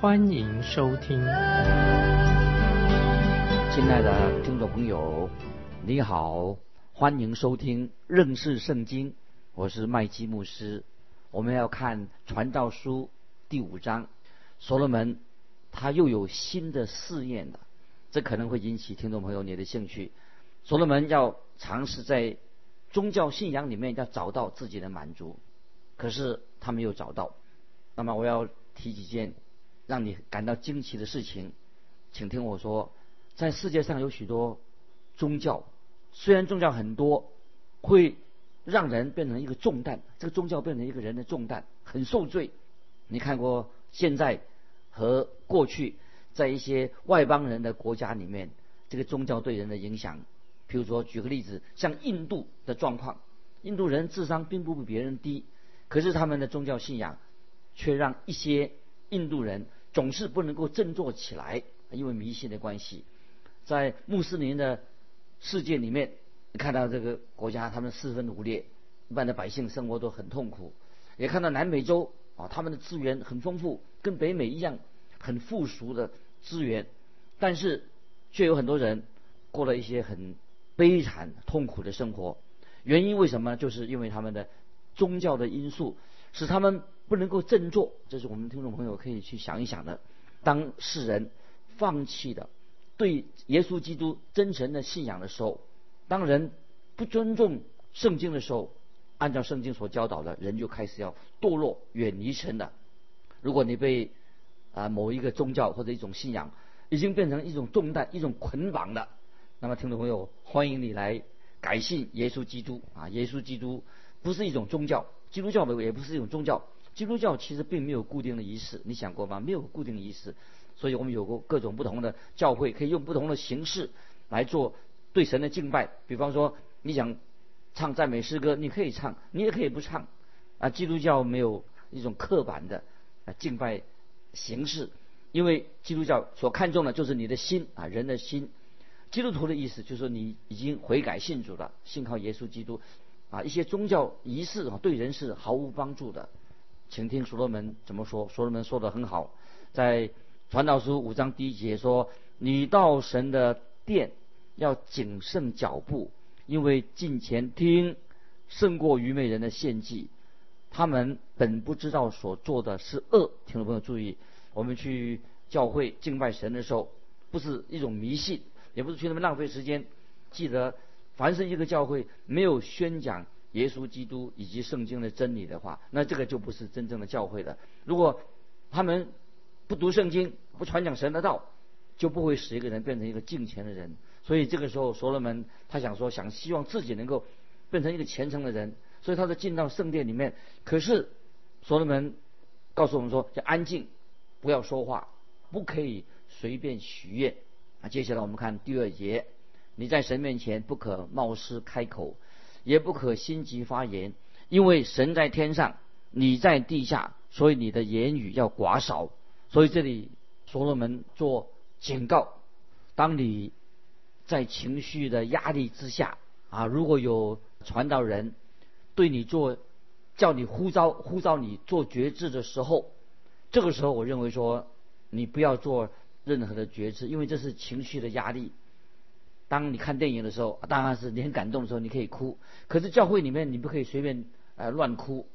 欢迎收听。亲爱的听众朋友，你好，欢迎收听认识圣经，我是麦基牧师。我们要看传道书第五章，所罗门他又有新的试验了，这可能会引起听众朋友你的兴趣。所罗门要尝试在宗教信仰里面要找到自己的满足，可是他没有找到。那么我要提几件让你感到惊奇的事情，请听我说。在世界上有许多宗教，虽然宗教很多，会让人变成一个重担，这个宗教变成一个人的重担，很受罪。你看过现在和过去在一些外邦人的国家里面，这个宗教对人的影响。譬如说，举个例子，像印度的状况，印度人智商并不比别人低，可是他们的宗教信仰却让一些印度人总是不能够振作起来，因为迷信的关系。在穆斯林的世界里面，看到这个国家他们四分五裂，一般的百姓生活都很痛苦。也看到南美洲啊，他们的资源很丰富，跟北美一样很富庶的资源，但是却有很多人过了一些很。悲惨痛苦的生活，原因为什么？就是因为他们的宗教的因素，使他们不能够振作。这是我们听众朋友可以去想一想的。当世人放弃的对耶稣基督真诚的信仰的时候，当人不尊重圣经的时候，按照圣经所教导的，人就开始要堕落，远离神的。如果你被啊某一个宗教或者一种信仰已经变成一种重担、一种捆绑的。那么，听众朋友，欢迎你来改信耶稣基督啊！耶稣基督不是一种宗教，基督教的也不是一种宗教。基督教其实并没有固定的仪式，你想过吗？没有固定仪式，所以我们有过各种不同的教会，可以用不同的形式来做对神的敬拜。比方说，你想唱赞美诗歌，你可以唱，你也可以不唱。啊，基督教没有一种刻板的啊敬拜形式，因为基督教所看重的就是你的心啊，人的心。基督徒的意思就是说，你已经悔改信主了，信靠耶稣基督，啊，一些宗教仪式啊，对人是毫无帮助的。请听所罗门怎么说。所罗门说的很好，在传道书五章第一节说：“你到神的殿要谨慎脚步，因为近前听胜过愚昧人的献祭。他们本不知道所做的是恶。”听众朋友注意，我们去教会敬拜神的时候，不是一种迷信。也不是去那边浪费时间。记得，凡是一个教会没有宣讲耶稣基督以及圣经的真理的话，那这个就不是真正的教会了。如果他们不读圣经，不传讲神的道，就不会使一个人变成一个敬虔的人。所以这个时候，所罗门他想说，想希望自己能够变成一个虔诚的人，所以他就进到圣殿里面。可是所罗门告诉我们说，要安静，不要说话，不可以随便许愿。啊，接下来我们看第二节，你在神面前不可冒失开口，也不可心急发言，因为神在天上，你在地下，所以你的言语要寡少。所以这里所罗门做警告：当你在情绪的压力之下啊，如果有传道人对你做叫你呼召呼召你做决志的时候，这个时候我认为说你不要做。任何的觉知，因为这是情绪的压力。当你看电影的时候，当然是你很感动的时候，你可以哭。可是教会里面你不可以随便呃乱哭，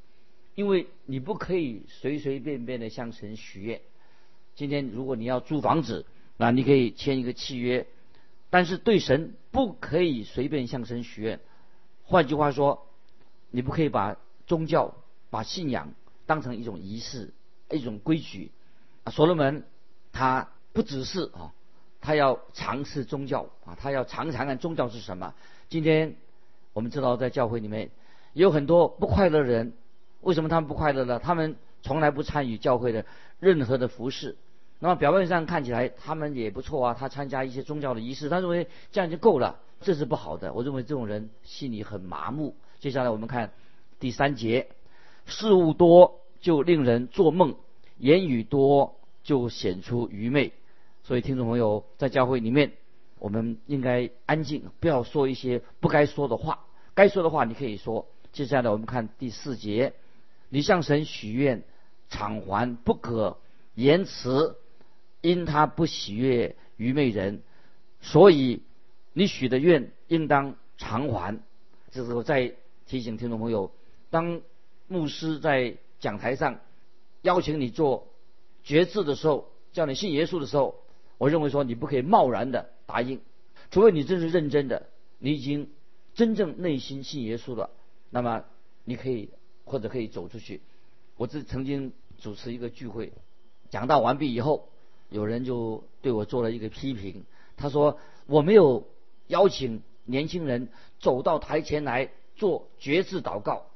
因为你不可以随随便便的向神许愿。今天如果你要租房子，那你可以签一个契约，但是对神不可以随便向神许愿。换句话说，你不可以把宗教、把信仰当成一种仪式、一种规矩。啊，所罗门他。不只是啊，他要尝试宗教啊，他要尝尝看宗教是什么。今天我们知道，在教会里面有很多不快乐的人，为什么他们不快乐呢？他们从来不参与教会的任何的服饰，那么表面上看起来他们也不错啊，他参加一些宗教的仪式，他认为这样就够了，这是不好的。我认为这种人心里很麻木。接下来我们看第三节，事物多就令人做梦，言语多就显出愚昧。所以听众朋友在教会里面，我们应该安静，不要说一些不该说的话。该说的话你可以说。接下来我们看第四节，你向神许愿，偿还不可言辞。因他不喜悦愚昧人，所以你许的愿应当偿还。这时候再提醒听众朋友，当牧师在讲台上邀请你做决志的时候，叫你信耶稣的时候，我认为说你不可以贸然的答应，除非你真是认真的，你已经真正内心信耶稣了，那么你可以或者可以走出去。我这曾经主持一个聚会，讲到完毕以后。有人就对我做了一个批评，他说我没有邀请年轻人走到台前来做决志祷告，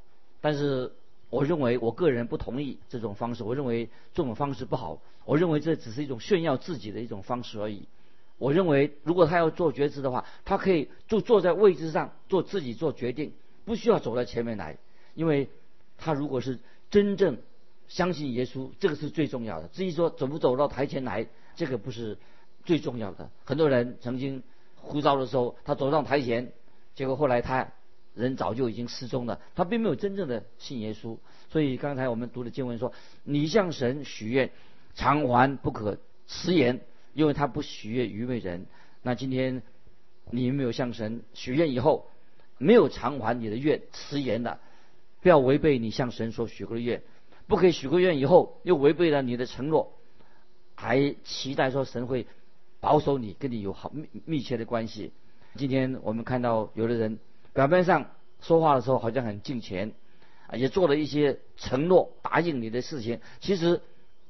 但是我认为我个人不同意这种方式，我认为这种方式不好，我认为这只是一种炫耀自己的一种方式而已。我认为如果他要做决志的话，他可以就坐在位置上做自己做决定，不需要走到前面来，因为他如果是真正。相信耶稣，这个是最重要的。至于说走不走到台前来，这个不是最重要的。很多人曾经呼召的时候，他走上台前，结果后来他人早就已经失踪了，他并没有真正的信耶稣。所以刚才我们读的经文说：“你向神许愿，偿还不可迟延，因为他不许愿愚昧人。”那今天你有没有向神许愿以后没有偿还你的愿，迟延的，不要违背你向神所许过的愿。不可以许过愿以后又违背了你的承诺，还期待说神会保守你，跟你有好密密切的关系。今天我们看到有的人表面上说话的时候好像很敬虔，啊，也做了一些承诺答应你的事情，其实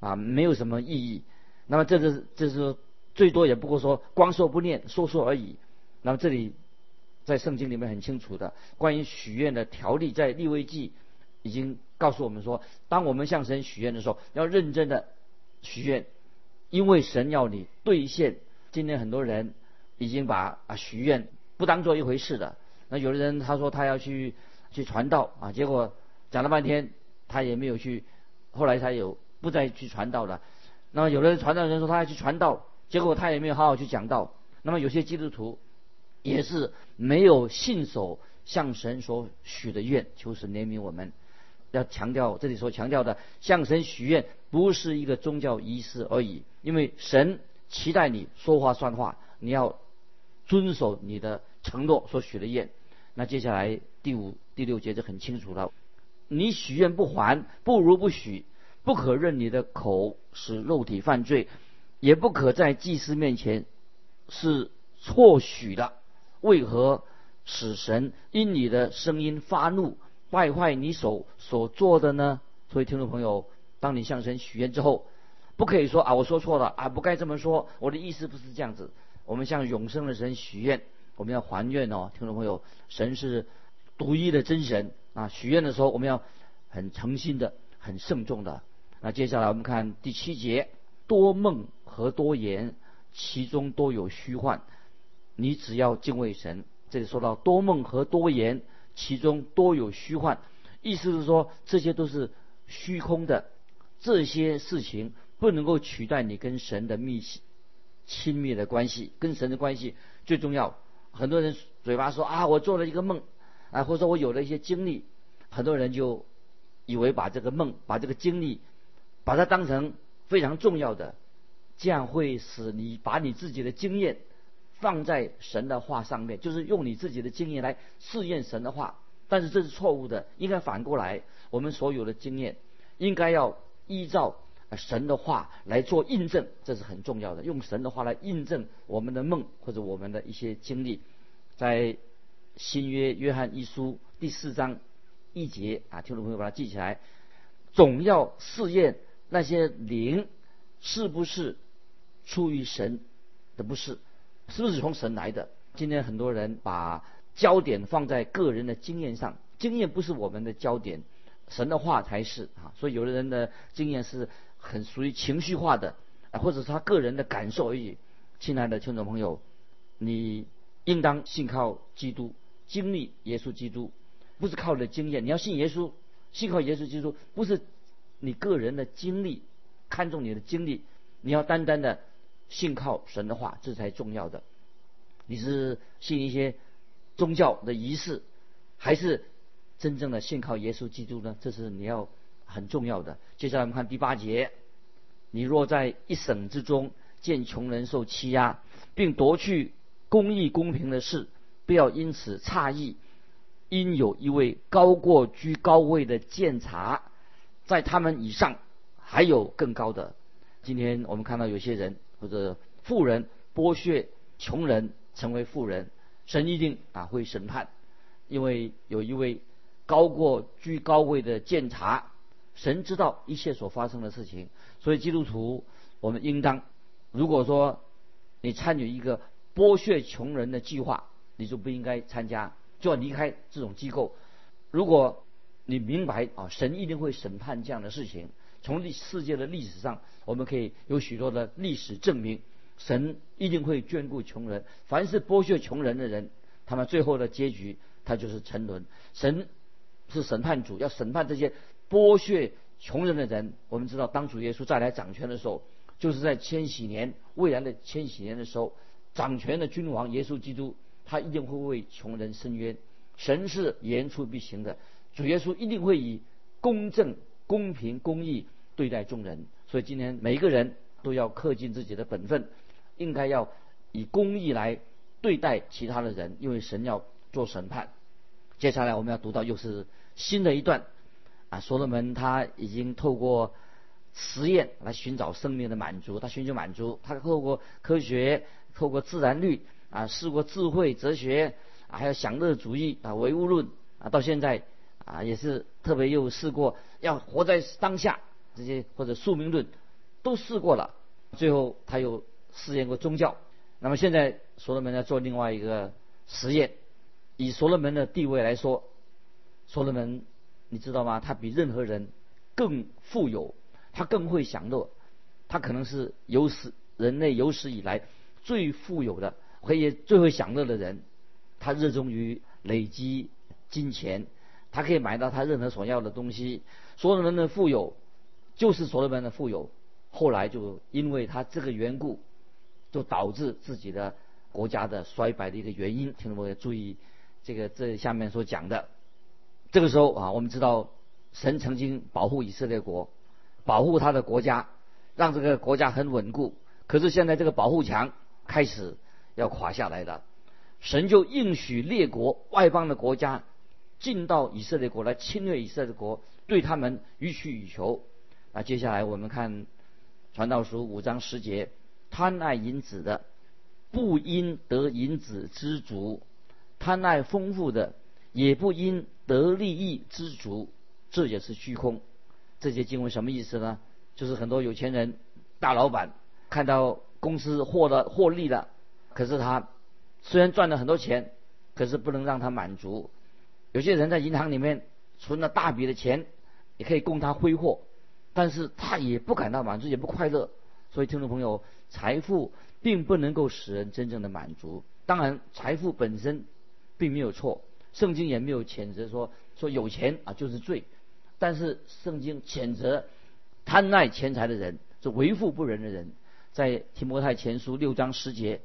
啊没有什么意义。那么这是这是最多也不过说光说不练，说说而已。那么这里在圣经里面很清楚的关于许愿的条例，在立位记已经。告诉我们说，当我们向神许愿的时候，要认真的许愿，因为神要你兑现。今天很多人已经把啊许愿不当做一回事了。那有的人他说他要去去传道啊，结果讲了半天他也没有去，后来他有不再去传道了。那么有的人传道人说他要去传道，结果他也没有好好去讲道。那么有些基督徒也是没有信守向神所许的愿，求神怜悯我们。要强调这里所强调的向神许愿，不是一个宗教仪式而已。因为神期待你说话算话，你要遵守你的承诺所许的愿。那接下来第五、第六节就很清楚了：你许愿不还，不如不许。不可任你的口使肉体犯罪，也不可在祭司面前是错许的。为何使神因你的声音发怒？败坏你手所做的呢？所以听众朋友，当你向神许愿之后，不可以说啊，我说错了啊，不该这么说。我的意思不是这样子。我们向永生的神许愿，我们要还愿哦，听众朋友，神是独一的真神啊。许愿的时候，我们要很诚心的、很慎重的。那接下来我们看第七节：多梦和多言，其中都有虚幻。你只要敬畏神。这里说到多梦和多言。其中多有虚幻，意思是说这些都是虚空的，这些事情不能够取代你跟神的密切、亲密的关系。跟神的关系最重要。很多人嘴巴说啊，我做了一个梦，啊，或者说我有了一些经历，很多人就以为把这个梦、把这个经历，把它当成非常重要的，这样会使你把你自己的经验。放在神的话上面，就是用你自己的经验来试验神的话，但是这是错误的，应该反过来，我们所有的经验应该要依照神的话来做印证，这是很重要的。用神的话来印证我们的梦或者我们的一些经历，在新约约翰一书第四章一节啊，听众朋友把它记起来，总要试验那些灵是不是出于神的，不是。是不是从神来的？今天很多人把焦点放在个人的经验上，经验不是我们的焦点，神的话才是啊。所以有的人的经验是很属于情绪化的，啊，或者是他个人的感受而已。亲爱的听众朋友，你应当信靠基督，经历耶稣基督，不是靠你的经验。你要信耶稣，信靠耶稣基督，不是你个人的经历，看重你的经历，你要单单的信靠神的话，这才重要的。你是信一些宗教的仪式，还是真正的信靠耶稣基督呢？这是你要很重要的。接下来我们看第八节：你若在一省之中见穷人受欺压，并夺去公义公平的事，不要因此诧异，因有一位高过居高位的监察，在他们以上还有更高的。今天我们看到有些人或者富人剥削穷人。成为富人，神一定啊会审判，因为有一位高过居高位的监察，神知道一切所发生的事情，所以基督徒我们应当，如果说你参与一个剥削穷人的计划，你就不应该参加，就要离开这种机构。如果你明白啊，神一定会审判这样的事情，从历世界的历史上，我们可以有许多的历史证明。神一定会眷顾穷人，凡是剥削穷人的人，他们最后的结局，他就是沉沦。神是审判主，要审判这些剥削穷人的人。我们知道，当主耶稣再来掌权的时候，就是在千禧年未来的千禧年的时候，掌权的君王耶稣基督，他一定会为穷人伸冤。神是言出必行的，主耶稣一定会以公正、公平、公义对待众人。所以今天每一个人都要恪尽自己的本分。应该要以公义来对待其他的人，因为神要做审判。接下来我们要读到又是新的一段啊，所罗门他已经透过实验来寻找生命的满足，他寻求满足，他透过科学、透过自然律啊，试过智慧、哲学啊，还有享乐主义啊、唯物论啊，到现在啊也是特别又试过要活在当下这些或者宿命论都试过了，最后他又。试验过宗教，那么现在所罗门在做另外一个实验。以所罗门的地位来说，所罗门你知道吗？他比任何人更富有，他更会享乐，他可能是有史人类有史以来最富有的，可以最会享乐的人。他热衷于累积金钱，他可以买到他任何所要的东西。所罗门的富有就是所罗门的富有，后来就因为他这个缘故。就导致自己的国家的衰败的一个原因，听众朋友注意，这个这下面所讲的，这个时候啊，我们知道神曾经保护以色列国，保护他的国家，让这个国家很稳固。可是现在这个保护墙开始要垮下来了，神就应许列国外邦的国家进到以色列国来侵略以色列国，对他们予取予求。那接下来我们看传道书五章十节。贪爱银子的，不因得银子知足；贪爱丰富的，也不因得利益知足。这也是虚空。这些经文什么意思呢？就是很多有钱人、大老板看到公司获得获利了，可是他虽然赚了很多钱，可是不能让他满足。有些人在银行里面存了大笔的钱，也可以供他挥霍，但是他也不感到满足，也不快乐。所以，听众朋友，财富并不能够使人真正的满足。当然，财富本身并没有错，圣经也没有谴责说说有钱啊就是罪。但是，圣经谴责贪爱钱财的人，是为富不仁的人。在提摩太前书六章十节，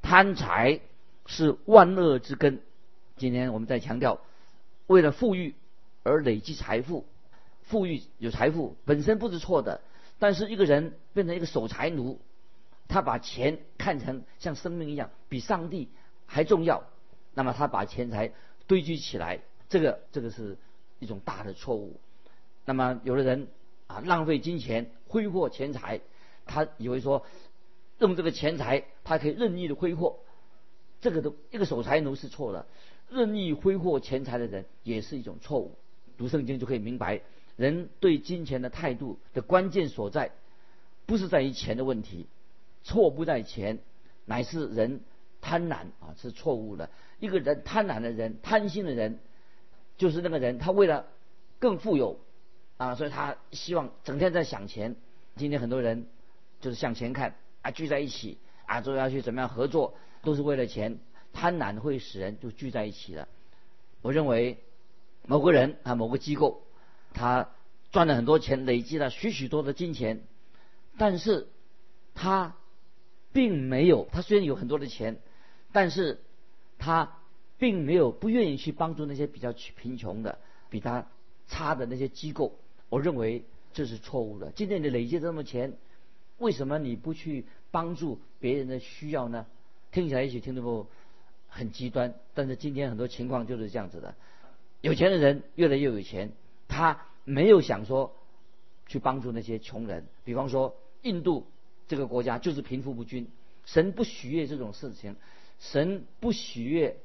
贪财是万恶之根。今天我们在强调，为了富裕而累积财富，富裕有财富本身不是错的。但是一个人变成一个守财奴，他把钱看成像生命一样，比上帝还重要。那么他把钱财堆积起来，这个这个是一种大的错误。那么有的人啊浪费金钱，挥霍钱财，他以为说用这个钱财他可以任意的挥霍，这个都一个守财奴是错的。任意挥霍钱财的人也是一种错误。读圣经就可以明白。人对金钱的态度的关键所在，不是在于钱的问题，错不在钱，乃是人贪婪啊，是错误的。一个人贪婪的人、贪心的人，就是那个人，他为了更富有啊，所以他希望整天在想钱。今天很多人就是向前看啊，聚在一起啊，都要去怎么样合作，都是为了钱。贪婪会使人就聚在一起了。我认为某个人啊，某个机构，他赚了很多钱，累积了许许多的金钱，但是他并没有，他虽然有很多的钱，但是他并没有不愿意去帮助那些比较贫穷的、比他差的那些机构。我认为这是错误的。今天你累积这么多钱，为什么你不去帮助别人的需要呢？听起来也许听得不很极端，但是今天很多情况就是这样子的。有钱的人越来越有钱，他没有想说去帮助那些穷人。比方说印度这个国家就是贫富不均，神不喜悦这种事情，神不喜悦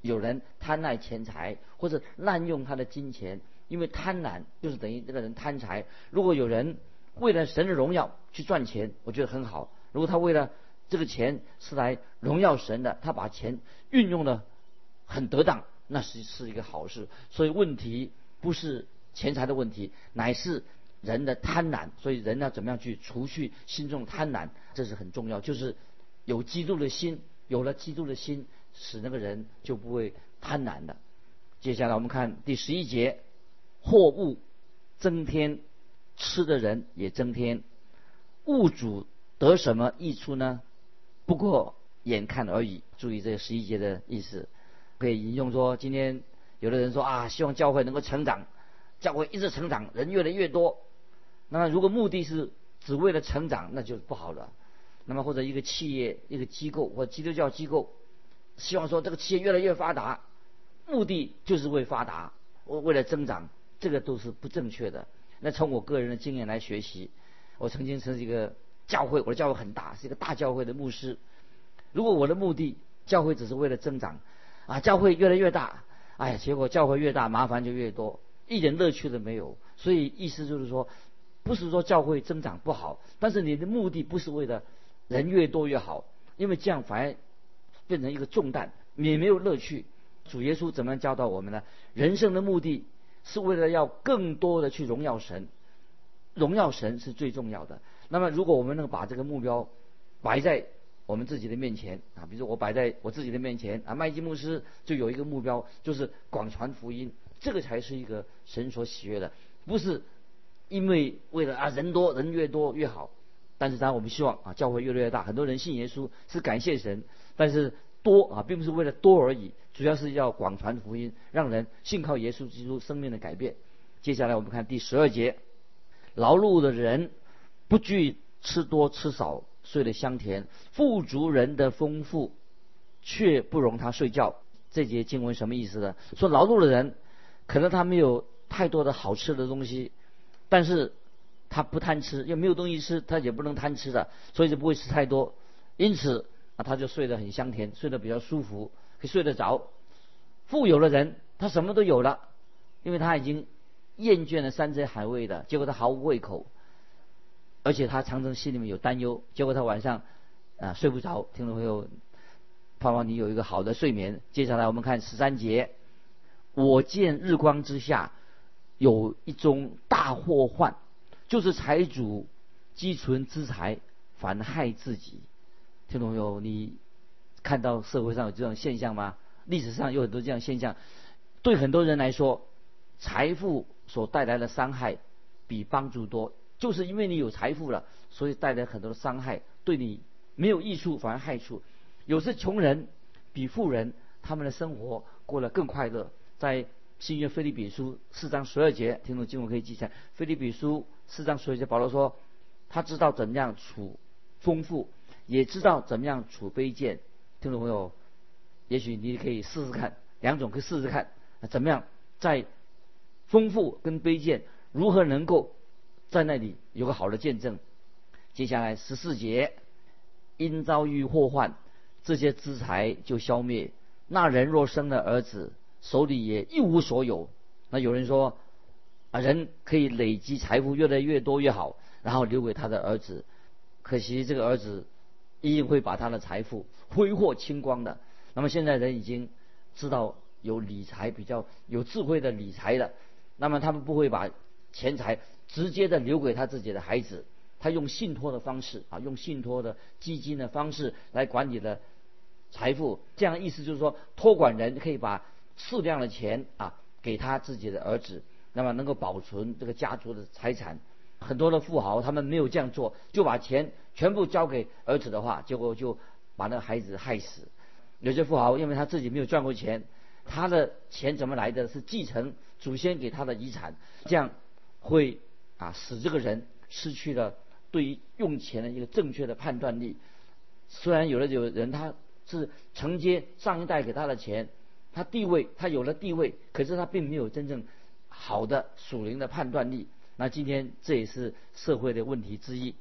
有人贪爱钱财或者滥用他的金钱。因为贪婪就是等于这个人贪财。如果有人为了神的荣耀去赚钱，我觉得很好。如果他为了这个钱是来荣耀神的，他把钱运用的很得当，那是是一个好事。所以问题不是钱财的问题，乃是人的贪婪。所以人要怎么样去除去心中贪婪，这是很重要。就是有基督的心，有了基督的心，使那个人就不会贪婪的。接下来我们看第十一节。货物增添，吃的人也增添，物主得什么益处呢？不过眼看而已。注意这十一节的意思，可以引用说：今天有的人说啊，希望教会能够成长，教会一直成长，人越来越多。那如果目的是只为了成长，那就不好了。那么或者一个企业、一个机构或基督教机构，希望说这个企业越来越发达，目的就是为发达，为为了增长。这个都是不正确的。那从我个人的经验来学习，我曾经是一个教会，我的教会很大，是一个大教会的牧师。如果我的目的教会只是为了增长，啊，教会越来越大，哎呀，结果教会越大麻烦就越多，一点乐趣都没有。所以意思就是说，不是说教会增长不好，但是你的目的不是为了人越多越好，因为这样反而变成一个重担，也没有乐趣。主耶稣怎么样教导我们呢？人生的目的。是为了要更多的去荣耀神，荣耀神是最重要的。那么，如果我们能把这个目标摆在我们自己的面前啊，比如说我摆在我自己的面前啊，麦基牧师就有一个目标，就是广传福音，这个才是一个神所喜悦的，不是因为为了啊人多人越多越好。但是当然我们希望啊教会越来越大，很多人信耶稣是感谢神，但是。多啊，并不是为了多而已，主要是要广传福音，让人信靠耶稣基督生命的改变。接下来我们看第十二节，劳碌的人不惧吃多吃少，睡得香甜；富足人的丰富却不容他睡觉。这节经文什么意思呢？说劳碌的人可能他没有太多的好吃的东西，但是他不贪吃，又没有东西吃，他也不能贪吃的，所以就不会吃太多。因此。啊，他就睡得很香甜，睡得比较舒服，可以睡得着。富有的人，他什么都有了，因为他已经厌倦了山珍海味的，结果他毫无胃口，而且他常常心里面有担忧，结果他晚上啊睡不着。听众朋友，盼望你有一个好的睡眠。接下来我们看十三节，我见日光之下有一种大祸患，就是财主积存资财，反害自己。听众朋友，你看到社会上有这种现象吗？历史上有很多这样现象。对很多人来说，财富所带来的伤害比帮助多，就是因为你有财富了，所以带来很多的伤害，对你没有益处，反而害处。有些穷人比富人，他们的生活过得更快乐。在新约菲利比书四章十二节，听众经文可以记下。菲利比书四章十二节，保罗说，他知道怎样处丰富。也知道怎么样储卑贱，听众朋友，也许你可以试试看，两种可以试试看，怎么样在丰富跟卑贱如何能够在那里有个好的见证。接下来十四节，因遭遇祸患，这些资财就消灭。那人若生了儿子，手里也一无所有。那有人说啊，人可以累积财富越来越多越好，然后留给他的儿子。可惜这个儿子。一定会把他的财富挥霍清光的。那么现在人已经知道有理财比较有智慧的理财了，那么他们不会把钱财直接的留给他自己的孩子，他用信托的方式啊，用信托的基金的方式来管理的财富。这样意思就是说，托管人可以把适量的钱啊给他自己的儿子，那么能够保存这个家族的财产。很多的富豪他们没有这样做，就把钱全部交给儿子的话，结果就把那个孩子害死。有些富豪因为他自己没有赚过钱，他的钱怎么来的？是继承祖先给他的遗产，这样会啊使这个人失去了对于用钱的一个正确的判断力。虽然有的有人他是承接上一代给他的钱，他地位他有了地位，可是他并没有真正好的属灵的判断力。那今天这也是社会的问题之一。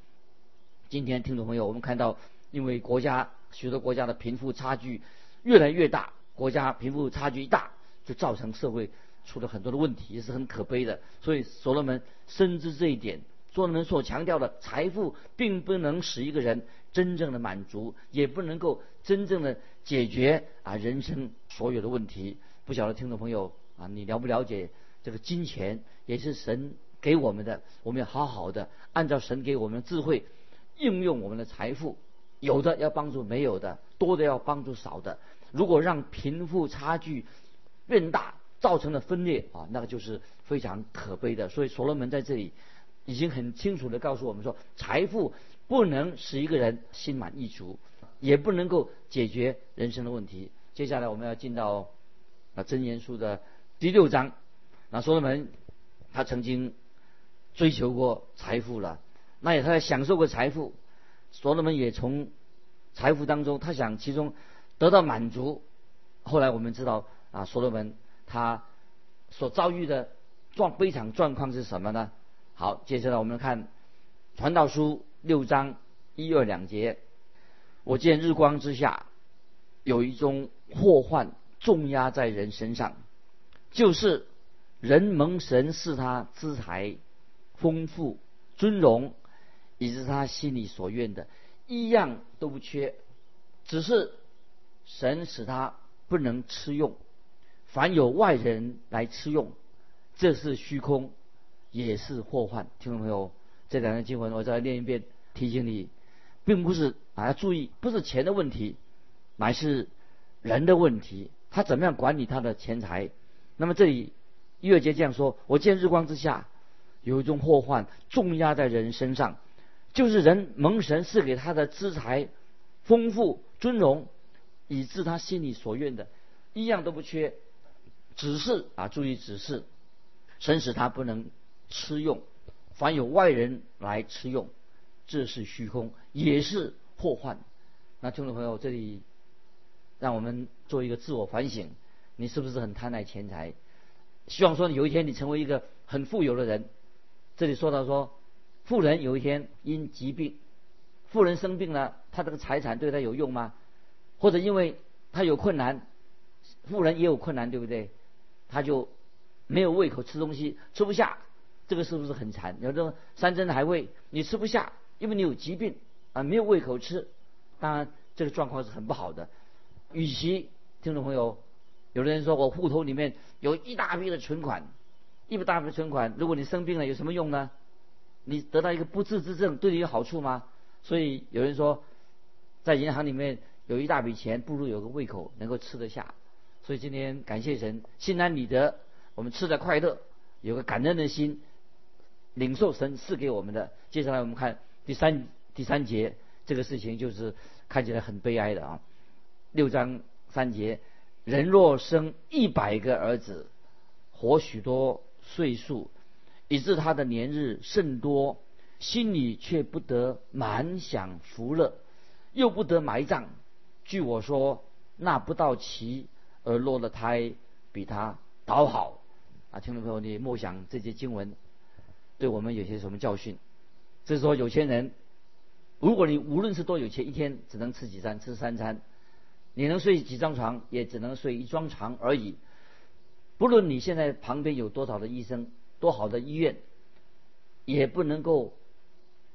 今天听众朋友，我们看到，因为国家许多国家的贫富差距越来越大，国家贫富差距一大，就造成社会出了很多的问题，也是很可悲的。所以所罗门深知这一点，所罗门所强调的财富并不能使一个人真正的满足，也不能够真正的解决啊人生所有的问题。不晓得听众朋友啊，你了不了解这个金钱也是神。给我们的，我们要好好的按照神给我们的智慧应用我们的财富，有的要帮助没有的，多的要帮助少的。如果让贫富差距变大，造成了分裂啊，那个就是非常可悲的。所以所罗门在这里已经很清楚的告诉我们说，财富不能使一个人心满意足，也不能够解决人生的问题。接下来我们要进到啊真言书的第六章，那所罗门他曾经。追求过财富了，那也他也享受过财富，所罗门也从财富当中，他想其中得到满足。后来我们知道啊，所罗门他所遭遇的状悲惨状况是什么呢？好，接下来我们看《传道书》六章一二两节。我见日光之下有一种祸患重压在人身上，就是人蒙神是他资财。丰富、尊荣，以及他心里所愿的，一样都不缺，只是神使他不能吃用。凡有外人来吃用，这是虚空，也是祸患。听众朋友，这两段经文我再念一遍，提醒你，并不是啊，要注意，不是钱的问题，乃是人的问题。他怎么样管理他的钱财？那么这里约尔杰这样说：我见日光之下。有一种祸患重压在人身上，就是人蒙神赐给他的资财丰富尊荣，以致他心里所愿的，一样都不缺，只是啊，注意只是，神使他不能吃用，凡有外人来吃用，这是虚空，也是祸患。那听众朋友，这里让我们做一个自我反省，你是不是很贪爱钱财？希望说有一天你成为一个很富有的人。这里说到说，富人有一天因疾病，富人生病了，他这个财产对他有用吗？或者因为他有困难，富人也有困难，对不对？他就没有胃口吃东西，吃不下，这个是不是很惨？有的山珍海味你吃不下，因为你有疾病啊，没有胃口吃，当然这个状况是很不好的。与其听众朋友，有的人说我户头里面有一大笔的存款。一大笔存款，如果你生病了，有什么用呢？你得到一个不治之症，对你有好处吗？所以有人说，在银行里面有一大笔钱，不如有个胃口能够吃得下。所以今天感谢神，心安理得，我们吃的快乐，有个感恩的心，领受神赐给我们的。接下来我们看第三第三节，这个事情就是看起来很悲哀的啊。六章三节，人若生一百个儿子，活许多。岁数，以致他的年日甚多，心里却不得满享福乐，又不得埋葬。据我说，那不到期而落了胎，比他倒好。啊，听众朋友，你默想这些经文，对我们有些什么教训？就是说，有钱人，如果你无论是多有钱，一天只能吃几餐，吃三餐，你能睡几张床，也只能睡一张床而已。不论你现在旁边有多少的医生，多好的医院，也不能够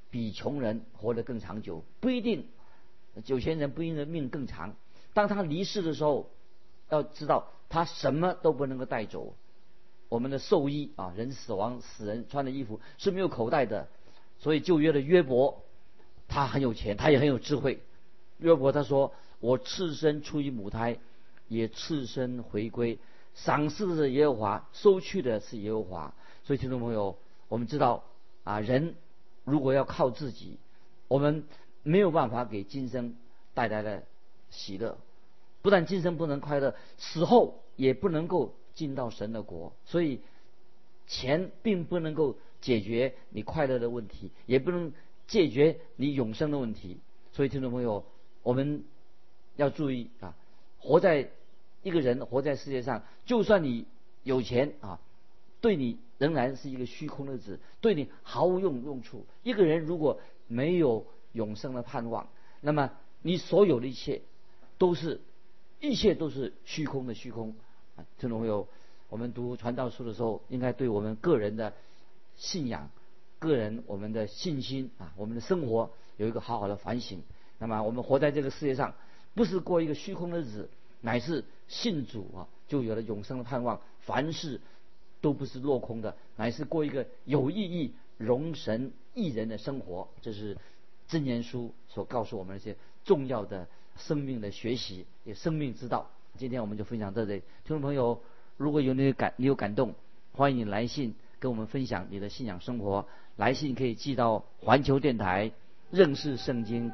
比穷人活得更长久。不一定，有钱人不一定命更长。当他离世的时候，要知道他什么都不能够带走。我们的寿衣啊，人死亡死人穿的衣服是没有口袋的，所以旧约的约伯，他很有钱，他也很有智慧。约伯他说：“我赤身出于母胎，也赤身回归。赏赐的是耶和华，收去的是耶和华。”所以听众朋友，我们知道啊，人如果要靠自己，我们没有办法给今生带来的喜乐。不但今生不能快乐，死后也不能够进到神的国。所以，钱并不能够解决你快乐的问题，也不能解决你永生的问题。所以，听众朋友，我们要注意啊，活在一个人活在世界上，就算你有钱啊，对你仍然是一个虚空的子，对你毫无用用处。一个人如果没有永生的盼望，那么你所有的一切都是。一切都是虚空的虚空啊！听众朋友，我们读传道书的时候，应该对我们个人的信仰、个人我们的信心啊，我们的生活有一个好好的反省。那么，我们活在这个世界上，不是过一个虚空的日子，乃是信主啊，就有了永生的盼望。凡事都不是落空的，乃是过一个有意义、容神益人的生活。这是真言书所告诉我们一些重要的。生命的学习，也生命之道。今天我们就分享到这里。听众朋友，如果有你感，你有感动，欢迎你来信跟我们分享你的信仰生活。来信可以寄到环球电台认识圣经